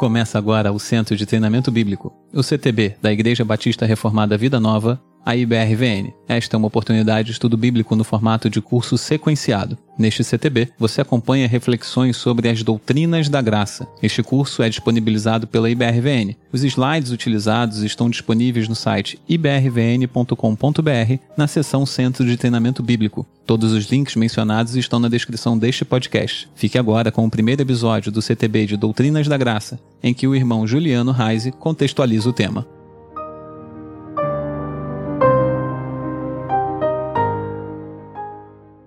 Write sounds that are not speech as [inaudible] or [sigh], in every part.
Começa agora o Centro de Treinamento Bíblico, o CTB da Igreja Batista Reformada Vida Nova, a IBRVN. Esta é uma oportunidade de estudo bíblico no formato de curso sequenciado. Neste CTB, você acompanha reflexões sobre as doutrinas da graça. Este curso é disponibilizado pela IBRVN. Os slides utilizados estão disponíveis no site ibrvn.com.br na seção Centro de Treinamento Bíblico. Todos os links mencionados estão na descrição deste podcast. Fique agora com o primeiro episódio do CTB de Doutrinas da Graça, em que o irmão Juliano Reise contextualiza o tema.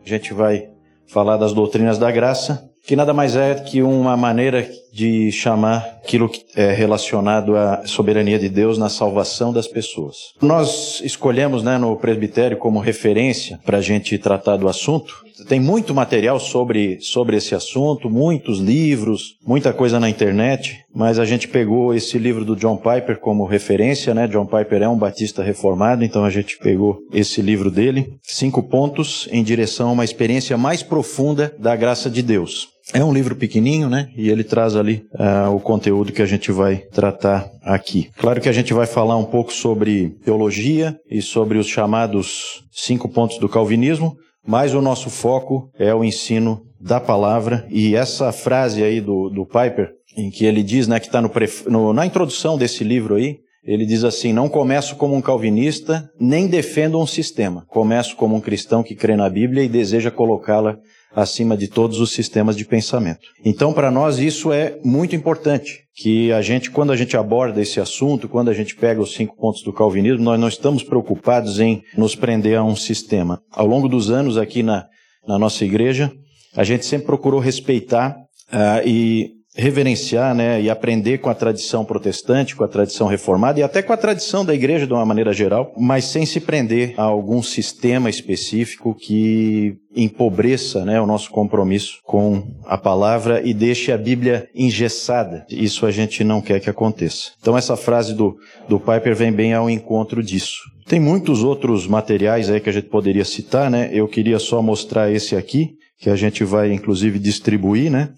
A gente vai falar das doutrinas da graça, que nada mais é que uma maneira de chamar aquilo que é relacionado à soberania de Deus na salvação das pessoas. Nós escolhemos né, no presbitério como referência para a gente tratar do assunto. Tem muito material sobre, sobre esse assunto, muitos livros, muita coisa na internet, mas a gente pegou esse livro do John Piper como referência, né? John Piper é um batista reformado, então a gente pegou esse livro dele, cinco pontos em direção a uma experiência mais profunda da graça de Deus. É um livro pequenininho, né? E ele traz ali uh, o conteúdo que a gente vai tratar aqui. Claro que a gente vai falar um pouco sobre teologia e sobre os chamados cinco pontos do calvinismo, mas o nosso foco é o ensino da palavra. E essa frase aí do, do Piper, em que ele diz, né, que está na introdução desse livro aí, ele diz assim: Não começo como um calvinista, nem defendo um sistema. Começo como um cristão que crê na Bíblia e deseja colocá-la acima de todos os sistemas de pensamento. Então, para nós, isso é muito importante. Que a gente, quando a gente aborda esse assunto, quando a gente pega os cinco pontos do calvinismo, nós não estamos preocupados em nos prender a um sistema. Ao longo dos anos aqui na, na nossa igreja, a gente sempre procurou respeitar uh, e reverenciar né, e aprender com a tradição protestante, com a tradição reformada e até com a tradição da igreja de uma maneira geral, mas sem se prender a algum sistema específico que empobreça né, o nosso compromisso com a palavra e deixe a Bíblia engessada. Isso a gente não quer que aconteça. Então essa frase do, do Piper vem bem ao encontro disso. Tem muitos outros materiais aí que a gente poderia citar, né? Eu queria só mostrar esse aqui que a gente vai inclusive distribuir, né?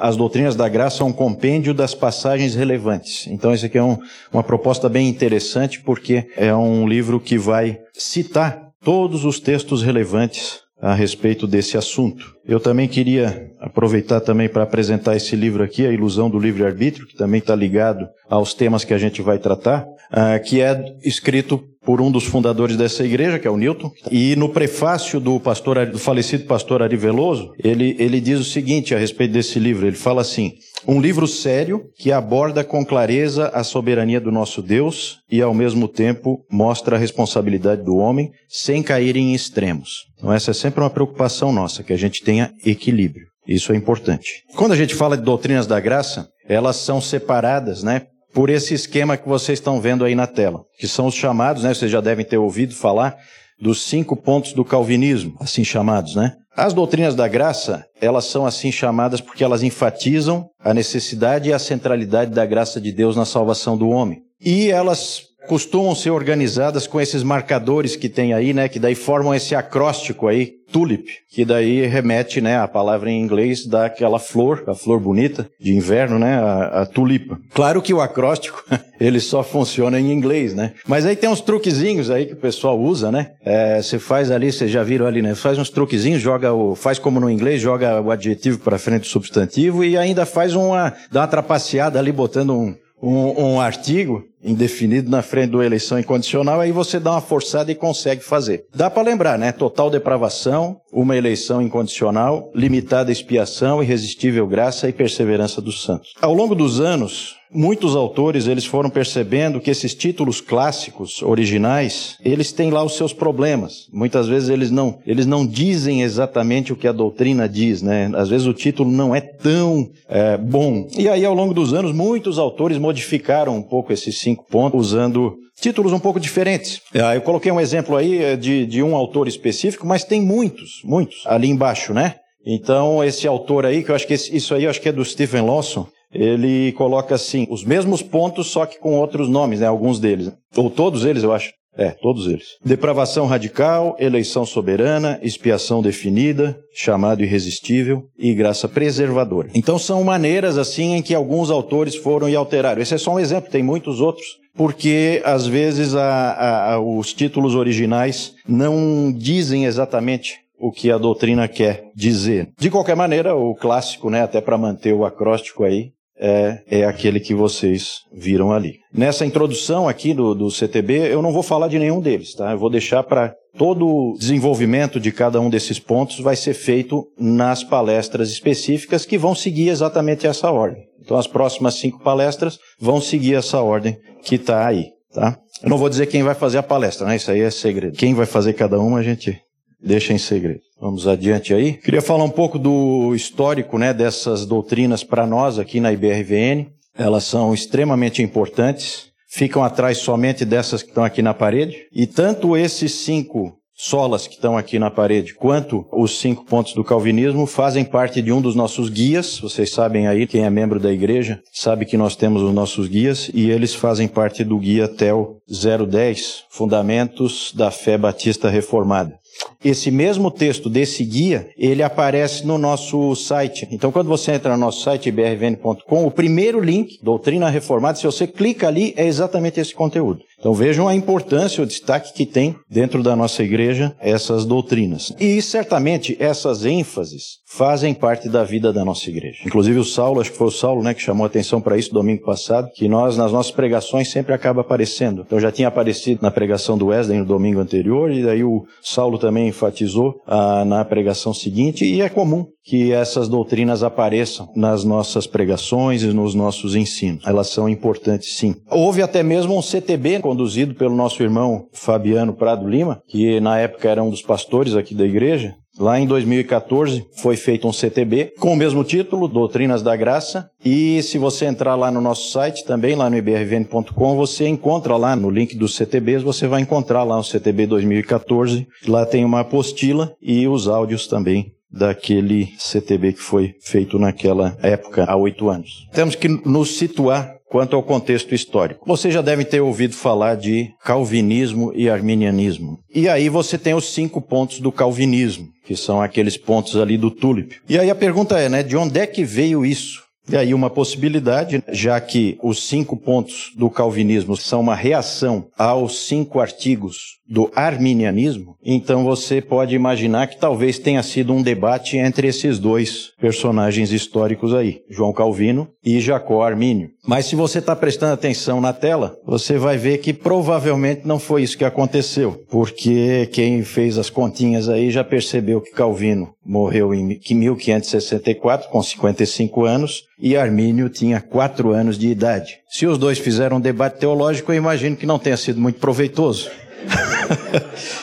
As doutrinas da graça são um compêndio das passagens relevantes. Então, esse aqui é um, uma proposta bem interessante, porque é um livro que vai citar todos os textos relevantes a respeito desse assunto. Eu também queria aproveitar também para apresentar esse livro aqui, A Ilusão do Livre-Arbítrio, que também está ligado aos temas que a gente vai tratar, uh, que é escrito por um dos fundadores dessa igreja, que é o Newton. E no prefácio do, pastor, do falecido pastor Ari Veloso, ele, ele diz o seguinte a respeito desse livro. Ele fala assim: um livro sério que aborda com clareza a soberania do nosso Deus e, ao mesmo tempo, mostra a responsabilidade do homem sem cair em extremos. Então, essa é sempre uma preocupação nossa, que a gente tenha equilíbrio. Isso é importante. Quando a gente fala de doutrinas da graça, elas são separadas, né, por esse esquema que vocês estão vendo aí na tela, que são os chamados, né? Vocês já devem ter ouvido falar dos cinco pontos do calvinismo, assim chamados, né? As doutrinas da graça, elas são assim chamadas porque elas enfatizam a necessidade e a centralidade da graça de Deus na salvação do homem. E elas costumam ser organizadas com esses marcadores que tem aí, né, que daí formam esse acróstico aí, tulip, que daí remete, né, a palavra em inglês daquela flor, a flor bonita de inverno, né, a, a tulipa. Claro que o acróstico, [laughs] ele só funciona em inglês, né, mas aí tem uns truquezinhos aí que o pessoal usa, né, é, você faz ali, vocês já viram ali, né, faz uns truquezinhos, joga o, faz como no inglês, joga o adjetivo para frente do substantivo e ainda faz uma, dá uma trapaceada ali botando um, um, um artigo indefinido na frente do eleição incondicional, aí você dá uma forçada e consegue fazer. Dá para lembrar, né? Total depravação, uma eleição incondicional, limitada expiação, irresistível graça e perseverança dos santos. Ao longo dos anos, muitos autores eles foram percebendo que esses títulos clássicos originais eles têm lá os seus problemas muitas vezes eles não eles não dizem exatamente o que a doutrina diz né às vezes o título não é tão é, bom e aí ao longo dos anos muitos autores modificaram um pouco esses cinco pontos usando títulos um pouco diferentes. Ah, eu coloquei um exemplo aí é, de, de um autor específico, mas tem muitos, muitos ali embaixo, né? Então, esse autor aí, que eu acho que esse, isso aí eu acho que é do Stephen Lawson, ele coloca assim, os mesmos pontos, só que com outros nomes, né? Alguns deles. Ou todos eles, eu acho. É, todos eles. Depravação radical, eleição soberana, expiação definida, chamado irresistível e graça preservadora. Então são maneiras assim em que alguns autores foram e alteraram. Esse é só um exemplo, tem muitos outros porque às vezes a, a, os títulos originais não dizem exatamente o que a doutrina quer dizer. De qualquer maneira, o clássico, né, até para manter o acróstico aí, é, é aquele que vocês viram ali. Nessa introdução aqui do, do CTB, eu não vou falar de nenhum deles, tá? Eu vou deixar para todo o desenvolvimento de cada um desses pontos vai ser feito nas palestras específicas que vão seguir exatamente essa ordem. Então, as próximas cinco palestras vão seguir essa ordem que está aí, tá? Eu não vou dizer quem vai fazer a palestra, né? Isso aí é segredo. Quem vai fazer cada uma, a gente deixa em segredo. Vamos adiante aí. Queria falar um pouco do histórico né, dessas doutrinas para nós aqui na IBRVN. Elas são extremamente importantes, ficam atrás somente dessas que estão aqui na parede. E tanto esses cinco solas que estão aqui na parede, quanto os cinco pontos do calvinismo, fazem parte de um dos nossos guias. Vocês sabem aí, quem é membro da igreja, sabe que nós temos os nossos guias, e eles fazem parte do guia TEL 010, Fundamentos da Fé Batista Reformada. Esse mesmo texto desse guia, ele aparece no nosso site. Então, quando você entra no nosso site, ibrvn.com, o primeiro link, Doutrina Reformada, se você clica ali, é exatamente esse conteúdo. Então vejam a importância, o destaque que tem dentro da nossa igreja essas doutrinas. E certamente essas ênfases fazem parte da vida da nossa igreja. Inclusive o Saulo, acho que foi o Saulo, né, que chamou a atenção para isso domingo passado, que nós nas nossas pregações sempre acaba aparecendo. Então já tinha aparecido na pregação do Wesley no domingo anterior e daí o Saulo também enfatizou ah, na pregação seguinte e é comum que essas doutrinas apareçam nas nossas pregações e nos nossos ensinos. Elas são importantes, sim. Houve até mesmo um CTB conduzido pelo nosso irmão Fabiano Prado Lima, que na época era um dos pastores aqui da igreja, Lá em 2014 foi feito um CTB com o mesmo título, Doutrinas da Graça. E se você entrar lá no nosso site, também lá no ibrvn.com, você encontra lá no link dos CTBs, você vai encontrar lá o CTB 2014. Lá tem uma apostila e os áudios também daquele CTB que foi feito naquela época, há oito anos. Temos que nos situar quanto ao contexto histórico. Você já deve ter ouvido falar de calvinismo e arminianismo. E aí você tem os cinco pontos do calvinismo, que são aqueles pontos ali do tulip. E aí a pergunta é, né, de onde é que veio isso? E aí uma possibilidade, já que os cinco pontos do calvinismo são uma reação aos cinco artigos do arminianismo, então você pode imaginar que talvez tenha sido um debate entre esses dois personagens históricos aí, João Calvino e Jacó Armínio. Mas se você está prestando atenção na tela, você vai ver que provavelmente não foi isso que aconteceu, porque quem fez as continhas aí já percebeu que Calvino morreu em 1564, com 55 anos, e Armínio tinha 4 anos de idade. Se os dois fizeram um debate teológico, eu imagino que não tenha sido muito proveitoso. [laughs]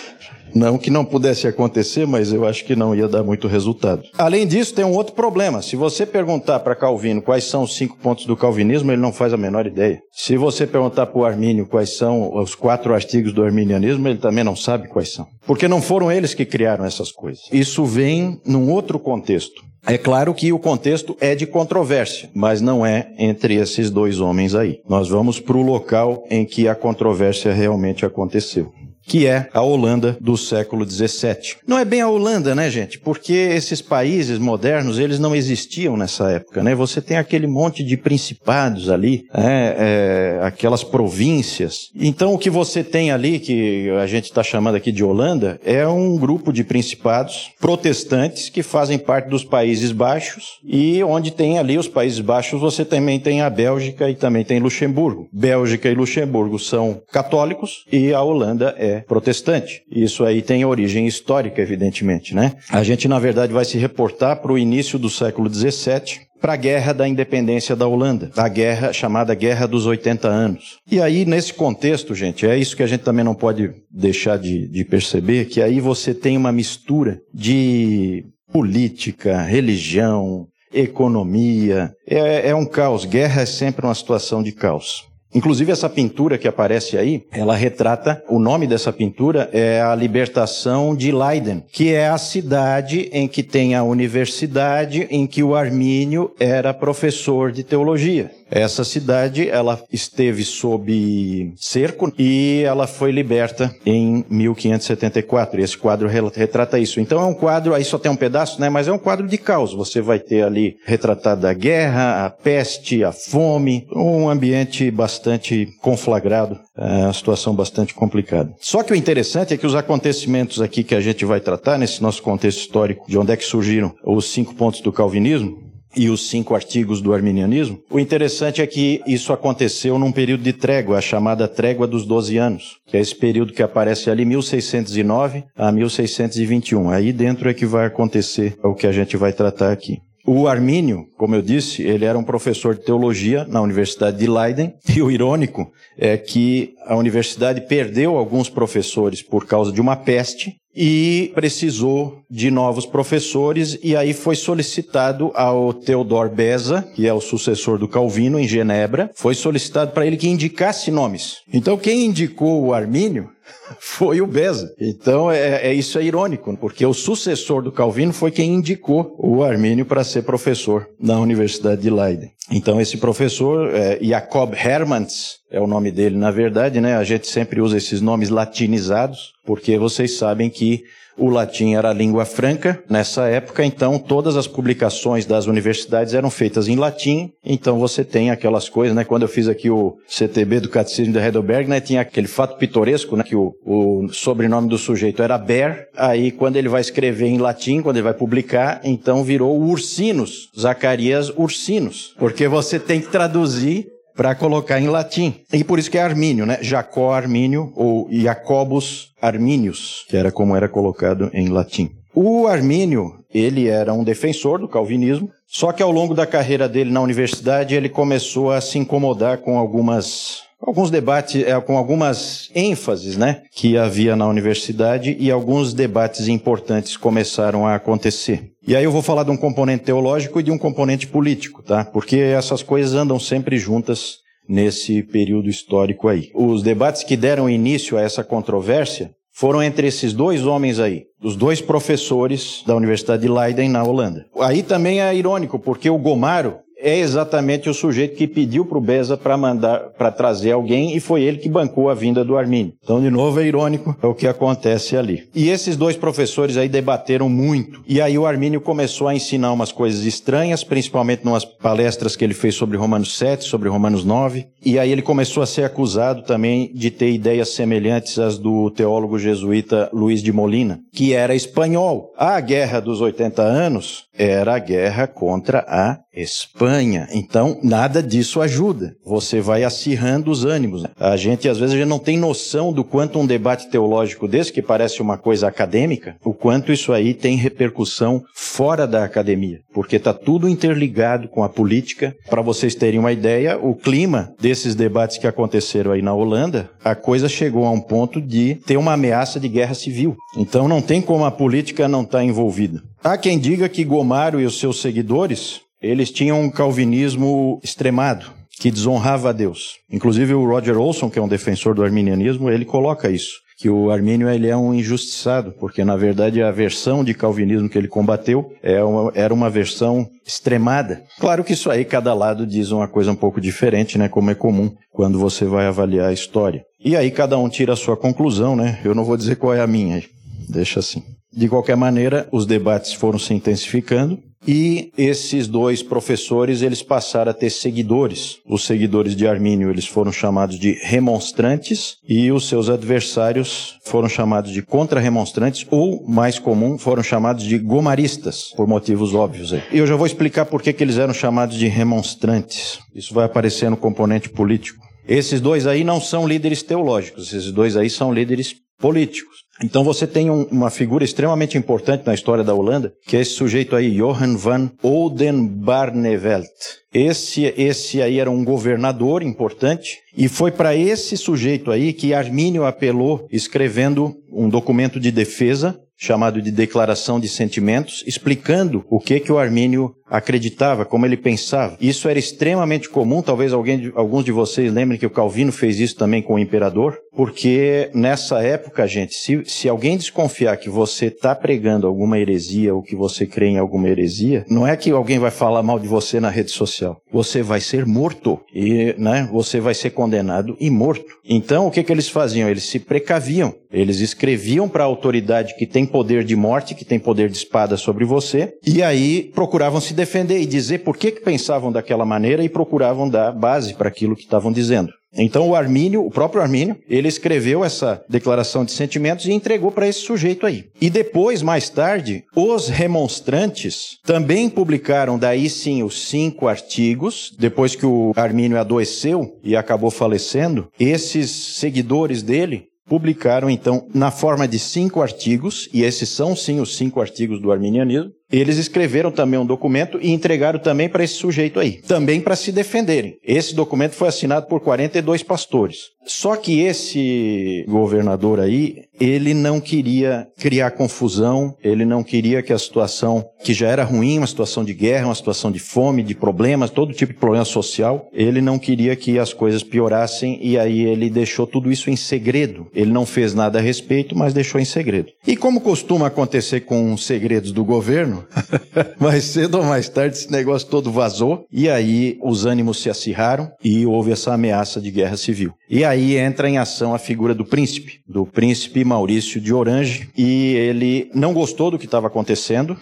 Não que não pudesse acontecer, mas eu acho que não ia dar muito resultado. Além disso, tem um outro problema. Se você perguntar para Calvino quais são os cinco pontos do calvinismo, ele não faz a menor ideia. Se você perguntar para o Armínio quais são os quatro artigos do arminianismo, ele também não sabe quais são. Porque não foram eles que criaram essas coisas. Isso vem num outro contexto. É claro que o contexto é de controvérsia, mas não é entre esses dois homens aí. Nós vamos para o local em que a controvérsia realmente aconteceu que é a Holanda do século XVII. Não é bem a Holanda, né, gente? Porque esses países modernos, eles não existiam nessa época, né? Você tem aquele monte de principados ali, é, é, aquelas províncias. Então, o que você tem ali, que a gente está chamando aqui de Holanda, é um grupo de principados protestantes que fazem parte dos Países Baixos e onde tem ali os Países Baixos, você também tem a Bélgica e também tem Luxemburgo. Bélgica e Luxemburgo são católicos e a Holanda é protestante. Isso aí tem origem histórica, evidentemente, né? A gente, na verdade, vai se reportar para o início do século XVII, para a Guerra da Independência da Holanda, a guerra chamada Guerra dos 80 Anos. E aí, nesse contexto, gente, é isso que a gente também não pode deixar de, de perceber, que aí você tem uma mistura de política, religião, economia. É, é um caos. Guerra é sempre uma situação de caos. Inclusive essa pintura que aparece aí, ela retrata, o nome dessa pintura é a libertação de Leiden, que é a cidade em que tem a universidade em que o Armínio era professor de teologia. Essa cidade, ela esteve sob cerco e ela foi liberta em 1574. E esse quadro retrata isso. Então é um quadro, aí só tem um pedaço, né? Mas é um quadro de caos. Você vai ter ali retratada a guerra, a peste, a fome, um ambiente bastante conflagrado, é uma situação bastante complicada. Só que o interessante é que os acontecimentos aqui que a gente vai tratar nesse nosso contexto histórico, de onde é que surgiram os cinco pontos do calvinismo, e os cinco artigos do arminianismo, o interessante é que isso aconteceu num período de trégua, a chamada trégua dos 12 anos, que é esse período que aparece ali 1609 a 1621. Aí dentro é que vai acontecer o que a gente vai tratar aqui. O Armínio, como eu disse, ele era um professor de teologia na Universidade de Leiden, e o irônico é que a universidade perdeu alguns professores por causa de uma peste, e precisou de novos professores e aí foi solicitado ao Theodor Beza, que é o sucessor do Calvino em Genebra, foi solicitado para ele que indicasse nomes. Então quem indicou o Armínio [laughs] foi o Beza. Então é, é, isso é irônico, porque o sucessor do Calvino foi quem indicou o Armínio para ser professor na Universidade de Leiden. Então esse professor, é, Jacob Hermans, é o nome dele na verdade, né? A gente sempre usa esses nomes latinizados, porque vocês sabem que o latim era a língua franca nessa época, então todas as publicações das universidades eram feitas em latim. Então você tem aquelas coisas, né? Quando eu fiz aqui o CTB do Catecismo de Heidelberg, né? Tinha aquele fato pitoresco, né? Que o, o sobrenome do sujeito era Ber. Aí quando ele vai escrever em latim, quando ele vai publicar, então virou Ursinos, Zacarias Ursinos, porque você tem que traduzir para colocar em latim. E por isso que é Armínio, né? Jacó Armínio ou Jacobus Arminius, que era como era colocado em latim. O Armínio, ele era um defensor do calvinismo, só que ao longo da carreira dele na universidade, ele começou a se incomodar com algumas alguns debates, é, com algumas ênfases né, que havia na universidade e alguns debates importantes começaram a acontecer. E aí eu vou falar de um componente teológico e de um componente político, tá? Porque essas coisas andam sempre juntas nesse período histórico aí. Os debates que deram início a essa controvérsia foram entre esses dois homens aí, os dois professores da Universidade de Leiden na Holanda. Aí também é irônico, porque o Gomaro, é exatamente o sujeito que pediu para o Beza para mandar, para trazer alguém e foi ele que bancou a vinda do Armínio. Então, de novo, é irônico o que acontece ali. E esses dois professores aí debateram muito. E aí o Armínio começou a ensinar umas coisas estranhas, principalmente numas palestras que ele fez sobre Romanos 7, sobre Romanos 9. E aí ele começou a ser acusado também de ter ideias semelhantes às do teólogo jesuíta Luiz de Molina, que era espanhol. A Guerra dos 80 Anos era a guerra contra a Espanha. Então, nada disso ajuda. Você vai acirrando os ânimos. A gente, às vezes, já não tem noção do quanto um debate teológico desse, que parece uma coisa acadêmica, o quanto isso aí tem repercussão fora da academia. Porque está tudo interligado com a política. Para vocês terem uma ideia, o clima desses debates que aconteceram aí na Holanda, a coisa chegou a um ponto de ter uma ameaça de guerra civil. Então, não tem como a política não estar tá envolvida. Há quem diga que Gomaro e os seus seguidores, eles tinham um calvinismo extremado, que desonrava a Deus. Inclusive o Roger Olson, que é um defensor do arminianismo, ele coloca isso, que o armínio ele é um injustiçado, porque na verdade a versão de calvinismo que ele combateu é uma, era uma versão extremada. Claro que isso aí cada lado diz uma coisa um pouco diferente, né, como é comum quando você vai avaliar a história. E aí cada um tira a sua conclusão, né? Eu não vou dizer qual é a minha, deixa assim. De qualquer maneira, os debates foram se intensificando e esses dois professores, eles passaram a ter seguidores. Os seguidores de Armínio, eles foram chamados de remonstrantes e os seus adversários foram chamados de contra-remonstrantes ou, mais comum, foram chamados de gomaristas, por motivos óbvios aí. E eu já vou explicar por que, que eles eram chamados de remonstrantes. Isso vai aparecer no componente político. Esses dois aí não são líderes teológicos, esses dois aí são líderes políticos. Então você tem um, uma figura extremamente importante na história da Holanda, que é esse sujeito aí, Johan van Oldenbarnevelt. Esse, esse aí era um governador importante, e foi para esse sujeito aí que Armínio apelou escrevendo um documento de defesa chamado de Declaração de Sentimentos, explicando o que que o Armínio acreditava, como ele pensava. Isso era extremamente comum, talvez alguém, alguns de vocês lembrem que o Calvino fez isso também com o imperador, porque nessa época, gente, se, se alguém desconfiar que você está pregando alguma heresia ou que você crê em alguma heresia, não é que alguém vai falar mal de você na rede social. Você vai ser morto e, né, você vai ser condenado e morto. Então, o que que eles faziam? Eles se precaviam. Eles escreviam para a autoridade que tem poder de morte, que tem poder de espada sobre você, e aí procuravam se defender e dizer por que que pensavam daquela maneira e procuravam dar base para aquilo que estavam dizendo. Então o Armínio, o próprio Armínio, ele escreveu essa declaração de sentimentos e entregou para esse sujeito aí. E depois, mais tarde, os remonstrantes também publicaram daí sim os cinco artigos, depois que o Armínio adoeceu e acabou falecendo, esses seguidores dele publicaram então na forma de cinco artigos, e esses são sim os cinco artigos do arminianismo, eles escreveram também um documento e entregaram também para esse sujeito aí, também para se defenderem. Esse documento foi assinado por 42 pastores. Só que esse governador aí, ele não queria criar confusão, ele não queria que a situação, que já era ruim, uma situação de guerra, uma situação de fome, de problemas, todo tipo de problema social, ele não queria que as coisas piorassem e aí ele deixou tudo isso em segredo. Ele não fez nada a respeito, mas deixou em segredo. E como costuma acontecer com segredos do governo, [laughs] mais cedo ou mais tarde esse negócio todo vazou e aí os ânimos se acirraram e houve essa ameaça de guerra civil. E aí entra em ação a figura do príncipe, do príncipe Maurício de Orange, e ele não gostou do que estava acontecendo,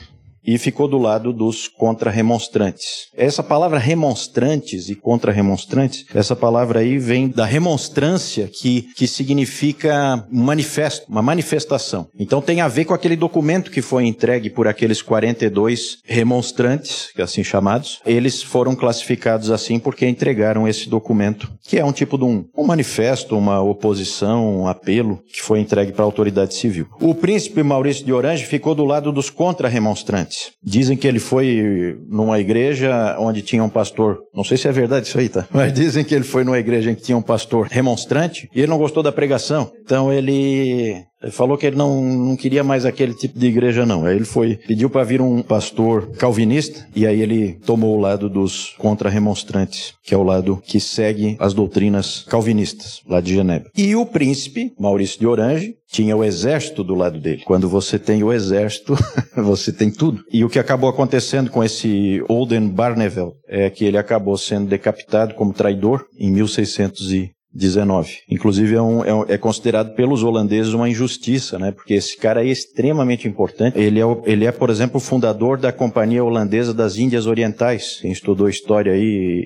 e ficou do lado dos contra-remonstrantes. Essa palavra remonstrantes e contra-remonstrantes, essa palavra aí vem da remonstrância, que, que significa manifesto, uma manifestação. Então tem a ver com aquele documento que foi entregue por aqueles 42 remonstrantes, é assim chamados. Eles foram classificados assim porque entregaram esse documento, que é um tipo de um, um manifesto, uma oposição, um apelo, que foi entregue para a autoridade civil. O príncipe Maurício de Orange ficou do lado dos contra-remonstrantes Dizem que ele foi numa igreja onde tinha um pastor, não sei se é verdade isso aí, tá? [laughs] Mas dizem que ele foi numa igreja em que tinha um pastor remonstrante e ele não gostou da pregação. Então ele falou que ele não, não queria mais aquele tipo de igreja, não. Aí ele foi, pediu para vir um pastor calvinista, e aí ele tomou o lado dos contra-remonstrantes, que é o lado que segue as doutrinas calvinistas, lá de Genebra. E o príncipe, Maurício de Orange, tinha o exército do lado dele. Quando você tem o exército, [laughs] você tem tudo. E o que acabou acontecendo com esse Olden Barneveld é que ele acabou sendo decapitado como traidor em 1600 e 19. Inclusive é, um, é, é, considerado pelos holandeses uma injustiça, né? Porque esse cara é extremamente importante. Ele é, ele é, por exemplo, fundador da Companhia Holandesa das Índias Orientais. Quem estudou história aí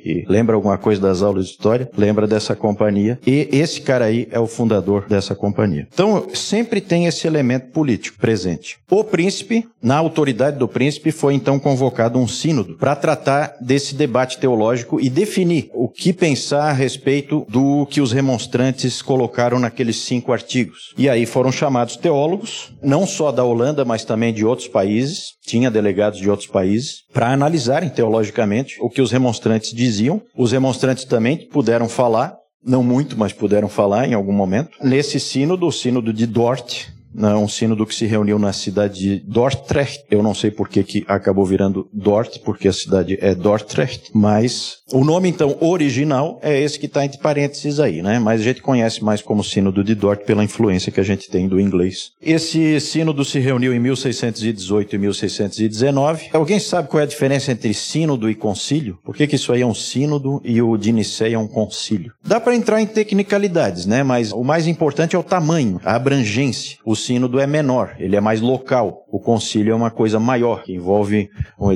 e, e lembra alguma coisa das aulas de história, lembra dessa companhia. E esse cara aí é o fundador dessa companhia. Então, sempre tem esse elemento político presente. O príncipe, na autoridade do príncipe, foi então convocado um sínodo para tratar desse debate teológico e definir o que pensar a respeito do que os remonstrantes colocaram naqueles cinco artigos. E aí foram chamados teólogos, não só da Holanda, mas também de outros países, tinha delegados de outros países, para analisarem teologicamente o que os remonstrantes diziam. Os remonstrantes também puderam falar, não muito, mas puderam falar em algum momento. Nesse sínodo, o sínodo de Dort, um sínodo que se reuniu na cidade de Dordrecht. Eu não sei por que, que acabou virando Dort, porque a cidade é Dordrecht, mas o nome, então, original é esse que está entre parênteses aí, né? Mas a gente conhece mais como Sínodo de Dort pela influência que a gente tem do inglês. Esse sínodo se reuniu em 1618 e 1619. Alguém sabe qual é a diferença entre sínodo e concílio? Por que, que isso aí é um sínodo e o de Nicéia é um concílio? Dá para entrar em tecnicalidades, né? Mas o mais importante é o tamanho, a abrangência. O sínodo é menor, ele é mais local. O concílio é uma coisa maior, que envolve,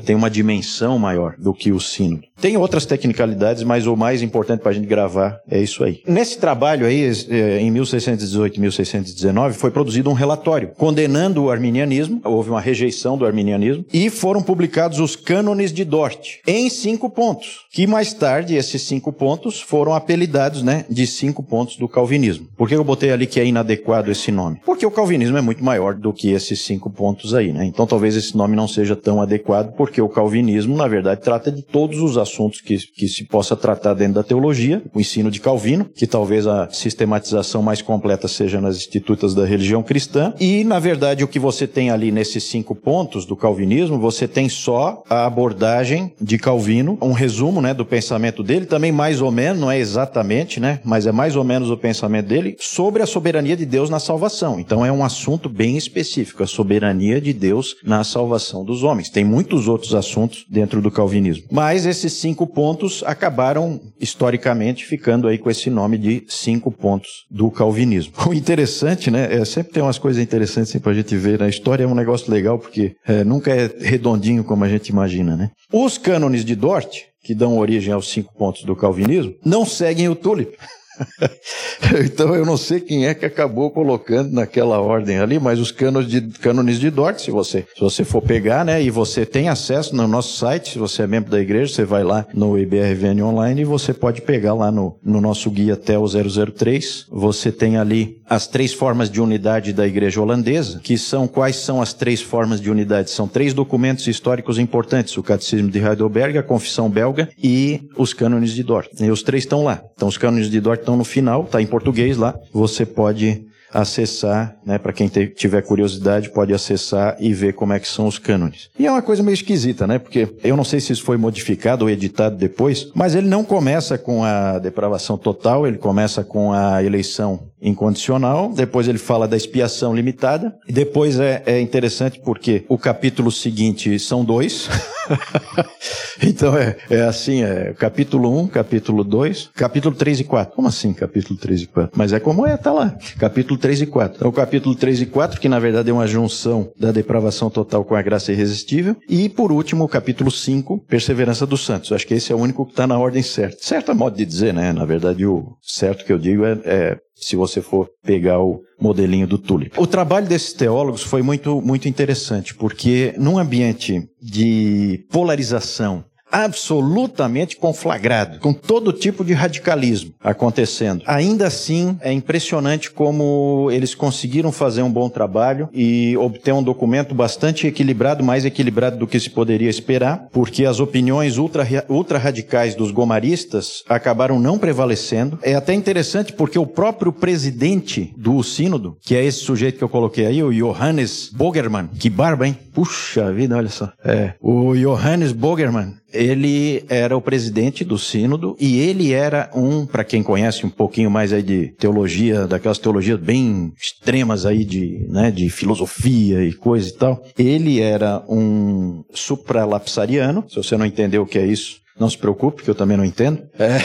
tem uma dimensão maior do que o sínodo. Tem outras tecnicalidades, mas o mais importante para a gente gravar é isso aí. Nesse trabalho aí, é, em 1618 e 1619, foi produzido um relatório condenando o arminianismo, houve uma rejeição do arminianismo, e foram publicados os cânones de Dort, em cinco pontos, que mais tarde esses cinco pontos foram apelidados né, de cinco pontos do calvinismo. Por que eu botei ali que é inadequado esse nome? Porque o calvinismo calvinismo é muito maior do que esses cinco pontos aí, né? Então talvez esse nome não seja tão adequado, porque o calvinismo, na verdade, trata de todos os assuntos que, que se possa tratar dentro da teologia, o ensino de Calvino, que talvez a sistematização mais completa seja nas institutas da religião cristã, e, na verdade, o que você tem ali nesses cinco pontos do calvinismo, você tem só a abordagem de Calvino, um resumo, né, do pensamento dele, também mais ou menos, não é exatamente, né, mas é mais ou menos o pensamento dele sobre a soberania de Deus na salvação. Então é um assunto bem específico, a soberania de Deus na salvação dos homens. Tem muitos outros assuntos dentro do calvinismo. Mas esses cinco pontos acabaram, historicamente, ficando aí com esse nome de cinco pontos do calvinismo. [laughs] O interessante, né, é, sempre tem umas coisas interessantes assim, para a gente ver. Na né? história é um negócio legal, porque é, nunca é redondinho como a gente imagina, né? Os cânones de Dort, que dão origem aos cinco pontos do calvinismo, não seguem o Tulip. [laughs] [laughs] então eu não sei quem é que acabou colocando naquela ordem ali, mas os cânones de, cânones de Dort, se você, se você for pegar, né, e você tem acesso no nosso site, se você é membro da igreja, você vai lá no IBRVN Online e você pode pegar lá no, no nosso guia até o 003. Você tem ali as três formas de unidade da igreja holandesa, que são quais são as três formas de unidade? São três documentos históricos importantes: o Catecismo de Heidelberg, a Confissão Belga e os cânones de Dort. E os três estão lá. Então os cânones de Dort estão no final, está em português lá. Você pode acessar, né, para quem tiver curiosidade, pode acessar e ver como é que são os cânones. E é uma coisa meio esquisita, né? Porque eu não sei se isso foi modificado ou editado depois, mas ele não começa com a depravação total, ele começa com a eleição incondicional, depois ele fala da expiação limitada, e depois é, é interessante porque o capítulo seguinte são dois. [laughs] então é, é assim, é capítulo 1, capítulo 2, capítulo 3 e 4. Como assim capítulo 3 e 4? Mas é como é, tá lá. Capítulo 3 e 4. Então, o capítulo 3 e 4, que na verdade é uma junção da depravação total com a graça irresistível. E, por último, o capítulo 5, Perseverança dos Santos. Acho que esse é o único que está na ordem certa. Certo é modo de dizer, né? Na verdade, o certo que eu digo é, é se você for pegar o modelinho do Tulip. O trabalho desses teólogos foi muito, muito interessante, porque num ambiente de polarização absolutamente conflagrado, com todo tipo de radicalismo acontecendo. Ainda assim, é impressionante como eles conseguiram fazer um bom trabalho e obter um documento bastante equilibrado, mais equilibrado do que se poderia esperar, porque as opiniões ultra, ultra radicais dos gomaristas acabaram não prevalecendo. É até interessante porque o próprio presidente do sínodo, que é esse sujeito que eu coloquei aí, o Johannes Bogerman, que barba, hein? Puxa vida, olha só. É, o Johannes Bogerman, ele era o presidente do sínodo e ele era um, para quem conhece um pouquinho mais aí de teologia, daquelas teologias bem extremas aí de, né, de filosofia e coisa e tal, ele era um supralapsariano, se você não entendeu o que é isso, não se preocupe, que eu também não entendo. É.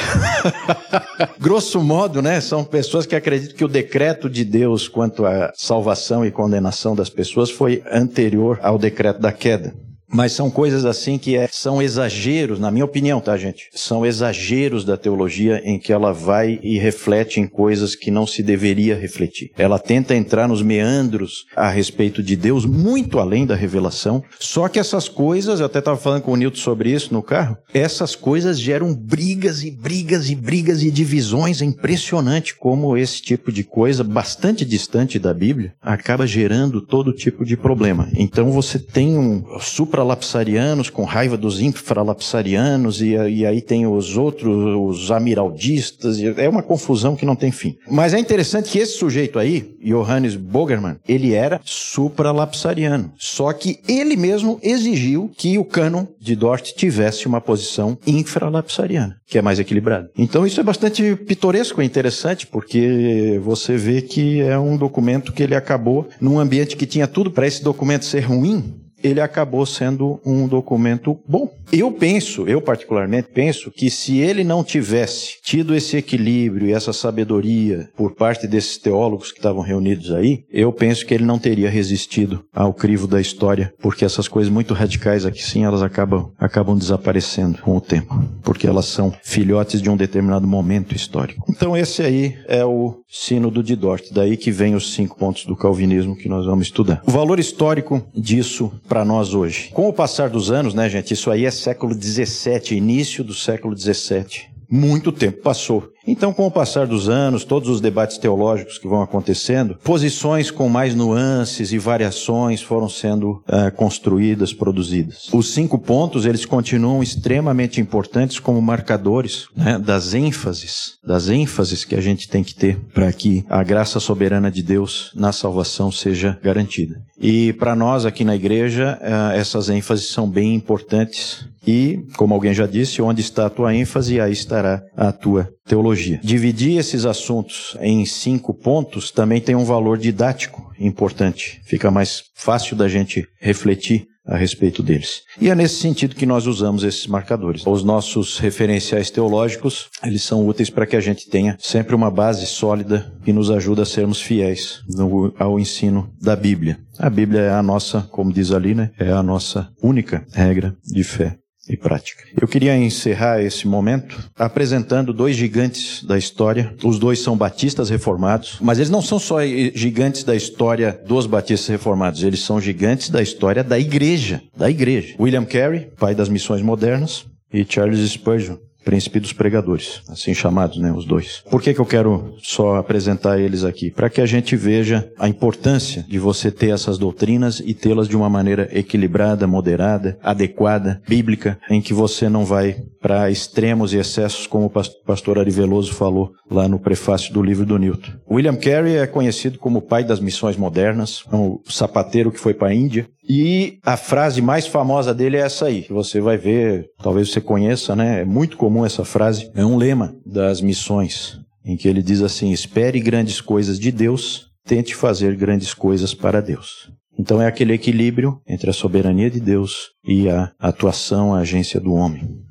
[laughs] Grosso modo, né, são pessoas que acreditam que o decreto de Deus quanto à salvação e condenação das pessoas foi anterior ao decreto da queda. Mas são coisas assim que é, são exageros, na minha opinião, tá, gente? São exageros da teologia em que ela vai e reflete em coisas que não se deveria refletir. Ela tenta entrar nos meandros a respeito de Deus, muito além da revelação. Só que essas coisas, eu até estava falando com o Nilton sobre isso no carro, essas coisas geram brigas e brigas e brigas e divisões. É impressionante como esse tipo de coisa, bastante distante da Bíblia, acaba gerando todo tipo de problema. Então você tem um supra supralapsarianos com raiva dos infralapsarianos, e, e aí tem os outros, os amiraldistas, é uma confusão que não tem fim. Mas é interessante que esse sujeito aí, Johannes Bogerman, ele era supralapsariano. Só que ele mesmo exigiu que o cânon de Dort tivesse uma posição infralapsariana, que é mais equilibrada. Então isso é bastante pitoresco e interessante, porque você vê que é um documento que ele acabou num ambiente que tinha tudo para esse documento ser ruim, ele acabou sendo um documento bom. Eu penso, eu particularmente penso, que se ele não tivesse tido esse equilíbrio e essa sabedoria por parte desses teólogos que estavam reunidos aí, eu penso que ele não teria resistido ao crivo da história, porque essas coisas muito radicais aqui sim, elas acabam, acabam desaparecendo com o tempo, porque elas são filhotes de um determinado momento histórico. Então esse aí é o Sínodo de Dort, daí que vem os cinco pontos do calvinismo que nós vamos estudar. O valor histórico disso para nós hoje. Com o passar dos anos, né, gente, isso aí é século XVII, início do século XVII. Muito tempo passou. Então, com o passar dos anos, todos os debates teológicos que vão acontecendo, posições com mais nuances e variações foram sendo uh, construídas, produzidas. Os cinco pontos, eles continuam extremamente importantes como marcadores né, das ênfases, das ênfases que a gente tem que ter para que a graça soberana de Deus na salvação seja garantida. E para nós aqui na igreja, uh, essas ênfases são bem importantes e, como alguém já disse, onde está a tua ênfase, aí estará a tua teologia. Dividir esses assuntos em cinco pontos também tem um valor didático importante. Fica mais fácil da gente refletir a respeito deles. E é nesse sentido que nós usamos esses marcadores. Os nossos referenciais teológicos, eles são úteis para que a gente tenha sempre uma base sólida que nos ajuda a sermos fiéis no, ao ensino da Bíblia. A Bíblia é a nossa, como diz ali, né, é a nossa única regra de fé e prática. Eu queria encerrar esse momento apresentando dois gigantes da história. Os dois são batistas reformados, mas eles não são só gigantes da história dos batistas reformados, eles são gigantes da história da igreja, da igreja. William Carey, pai das missões modernas, e Charles Spurgeon, príncipe dos pregadores, assim chamados, né, os dois. Por que, que eu quero só apresentar eles aqui? Para que a gente veja a importância de você ter essas doutrinas e tê-las de uma maneira equilibrada, moderada, adequada, bíblica, em que você não vai para extremos e excessos, como o pastor Ari Veloso falou lá no prefácio do livro do Newton. William Carey é conhecido como o pai das missões modernas, um sapateiro que foi para a Índia, e a frase mais famosa dele é essa aí, que você vai ver, talvez você conheça, né? É muito comum essa frase. É um lema das missões, em que ele diz assim: espere grandes coisas de Deus, tente fazer grandes coisas para Deus. Então é aquele equilíbrio entre a soberania de Deus e a atuação, a agência do homem.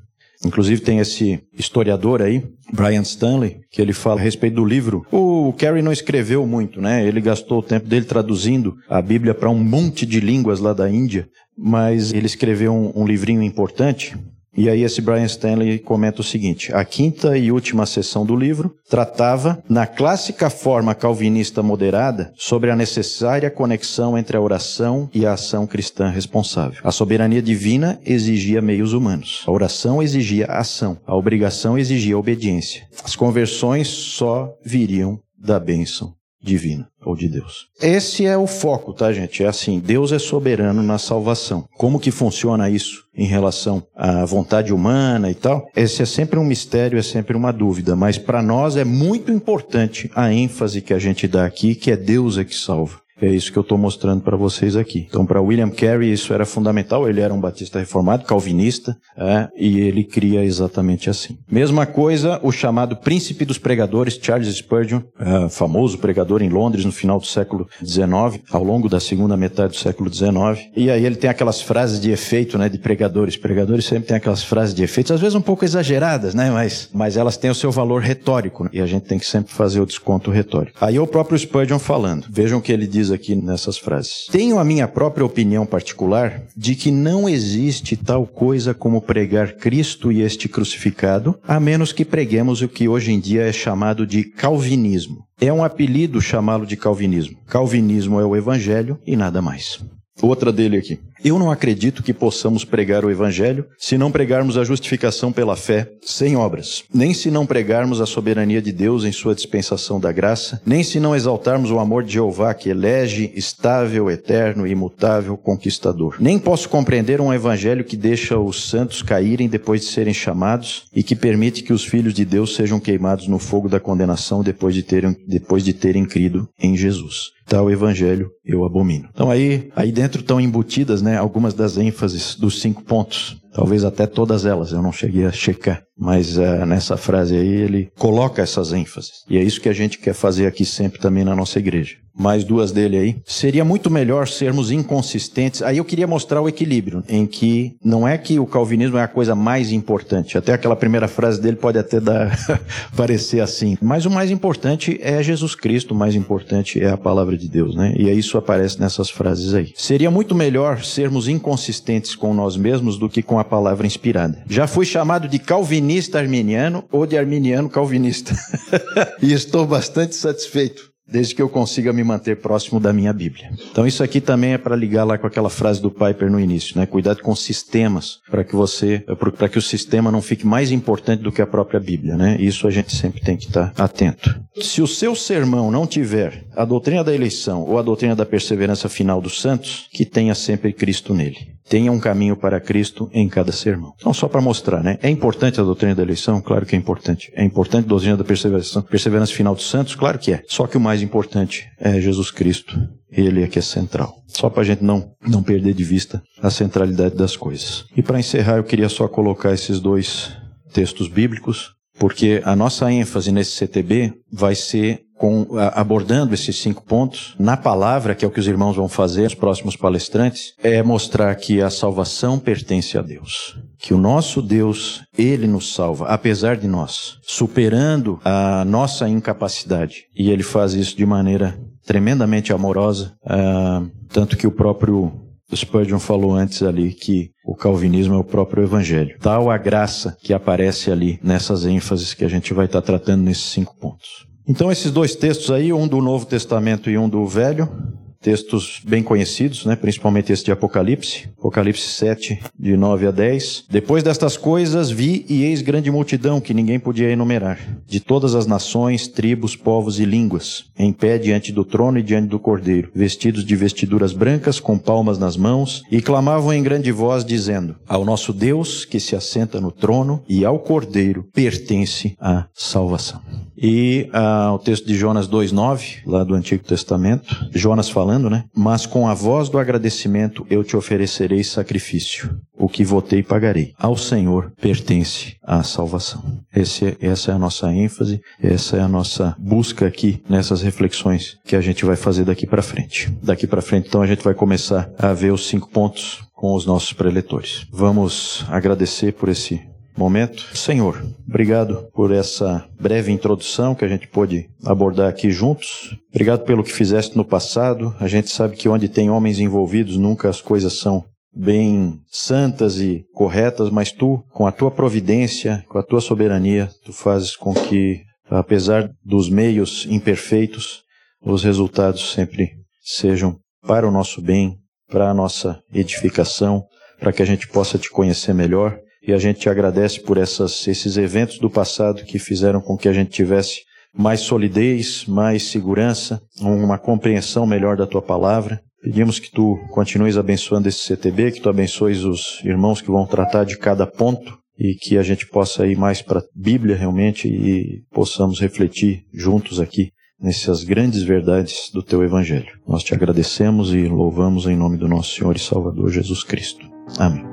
Inclusive tem esse historiador aí, Brian Stanley, que ele fala a respeito do livro. O Carey não escreveu muito, né? Ele gastou o tempo dele traduzindo a Bíblia para um monte de línguas lá da Índia, mas ele escreveu um, um livrinho importante e aí esse Brian Stanley comenta o seguinte: a quinta e última sessão do livro tratava, na clássica forma calvinista moderada, sobre a necessária conexão entre a oração e a ação cristã responsável. A soberania divina exigia meios humanos. A oração exigia ação. A obrigação exigia obediência. As conversões só viriam da bênção divina ou de Deus. Esse é o foco, tá, gente? É assim, Deus é soberano na salvação. Como que funciona isso em relação à vontade humana e tal? Esse é sempre um mistério, é sempre uma dúvida, mas para nós é muito importante a ênfase que a gente dá aqui, que é Deus é que salva. É isso que eu estou mostrando para vocês aqui. Então, para William Carey, isso era fundamental. Ele era um batista reformado, calvinista, é, e ele cria exatamente assim. Mesma coisa, o chamado príncipe dos pregadores, Charles Spurgeon, é, famoso pregador em Londres no final do século XIX, ao longo da segunda metade do século XIX. E aí ele tem aquelas frases de efeito, né, de pregadores. Pregadores sempre têm aquelas frases de efeito, às vezes um pouco exageradas, né, mas, mas elas têm o seu valor retórico. Né, e a gente tem que sempre fazer o desconto retórico. Aí o próprio Spurgeon falando. Vejam o que ele diz aqui nessas frases. Tenho a minha própria opinião particular de que não existe tal coisa como pregar Cristo e este crucificado, a menos que preguemos o que hoje em dia é chamado de calvinismo. É um apelido chamá-lo de calvinismo. Calvinismo é o evangelho e nada mais. Outra dele aqui. Eu não acredito que possamos pregar o Evangelho se não pregarmos a justificação pela fé, sem obras, nem se não pregarmos a soberania de Deus em sua dispensação da graça, nem se não exaltarmos o amor de Jeová que elege, estável, eterno, imutável, conquistador. Nem posso compreender um Evangelho que deixa os santos caírem depois de serem chamados e que permite que os filhos de Deus sejam queimados no fogo da condenação depois de terem, depois de terem crido em Jesus. Tal evangelho eu abomino. Então aí, aí dentro estão embutidas, né, algumas das ênfases dos cinco pontos. Talvez até todas elas, eu não cheguei a checar. Mas uh, nessa frase aí ele coloca essas ênfases. E é isso que a gente quer fazer aqui sempre também na nossa igreja. Mais duas dele aí. Seria muito melhor sermos inconsistentes. Aí eu queria mostrar o equilíbrio, em que não é que o calvinismo é a coisa mais importante. Até aquela primeira frase dele pode até dar [laughs] parecer assim. Mas o mais importante é Jesus Cristo, o mais importante é a palavra de Deus, né? E isso aparece nessas frases aí. Seria muito melhor sermos inconsistentes com nós mesmos do que com a palavra inspirada. Já fui chamado de calvinista arminiano ou de arminiano calvinista. [laughs] e estou bastante satisfeito. Desde que eu consiga me manter próximo da minha Bíblia. Então isso aqui também é para ligar lá com aquela frase do Piper no início, né? Cuidado com sistemas para que você, para que o sistema não fique mais importante do que a própria Bíblia, né? Isso a gente sempre tem que estar atento. Se o seu sermão não tiver a doutrina da eleição ou a doutrina da perseverança final dos santos, que tenha sempre Cristo nele. Tenha um caminho para Cristo em cada sermão. Então, só para mostrar, né? É importante a doutrina da eleição? Claro que é importante. É importante a doutrina da perseverança, perseverança final dos santos? Claro que é. Só que o mais importante é Jesus Cristo. Ele é que é central. Só para a gente não, não perder de vista a centralidade das coisas. E para encerrar, eu queria só colocar esses dois textos bíblicos, porque a nossa ênfase nesse CTB vai ser com, abordando esses cinco pontos, na palavra, que é o que os irmãos vão fazer, os próximos palestrantes, é mostrar que a salvação pertence a Deus. Que o nosso Deus, Ele nos salva, apesar de nós, superando a nossa incapacidade. E Ele faz isso de maneira tremendamente amorosa, uh, tanto que o próprio Spurgeon falou antes ali que o calvinismo é o próprio evangelho. Tal a graça que aparece ali nessas ênfases que a gente vai estar tratando nesses cinco pontos. Então, esses dois textos aí, um do Novo Testamento e um do Velho, textos bem conhecidos, né? principalmente esse de Apocalipse, Apocalipse 7, de 9 a 10. Depois destas coisas vi e eis grande multidão que ninguém podia enumerar, de todas as nações, tribos, povos e línguas, em pé diante do trono e diante do cordeiro, vestidos de vestiduras brancas, com palmas nas mãos, e clamavam em grande voz, dizendo: Ao nosso Deus que se assenta no trono e ao cordeiro pertence a salvação. E ah, o texto de Jonas 2,9, lá do Antigo Testamento, Jonas falando, né? Mas com a voz do agradecimento eu te oferecerei sacrifício. O que votei pagarei. Ao Senhor pertence a salvação. Esse, essa é a nossa ênfase, essa é a nossa busca aqui nessas reflexões que a gente vai fazer daqui para frente. Daqui para frente, então, a gente vai começar a ver os cinco pontos com os nossos preletores. Vamos agradecer por esse momento. Senhor, obrigado por essa breve introdução que a gente pôde abordar aqui juntos. Obrigado pelo que fizeste no passado. A gente sabe que onde tem homens envolvidos nunca as coisas são bem santas e corretas, mas tu, com a tua providência, com a tua soberania, tu fazes com que, apesar dos meios imperfeitos, os resultados sempre sejam para o nosso bem, para a nossa edificação, para que a gente possa te conhecer melhor e a gente te agradece por essas, esses eventos do passado que fizeram com que a gente tivesse mais solidez, mais segurança, uma compreensão melhor da tua palavra. Pedimos que tu continues abençoando esse CTB, que tu abençoes os irmãos que vão tratar de cada ponto e que a gente possa ir mais para a Bíblia realmente e possamos refletir juntos aqui nessas grandes verdades do teu Evangelho. Nós te agradecemos e louvamos em nome do nosso Senhor e Salvador Jesus Cristo. Amém.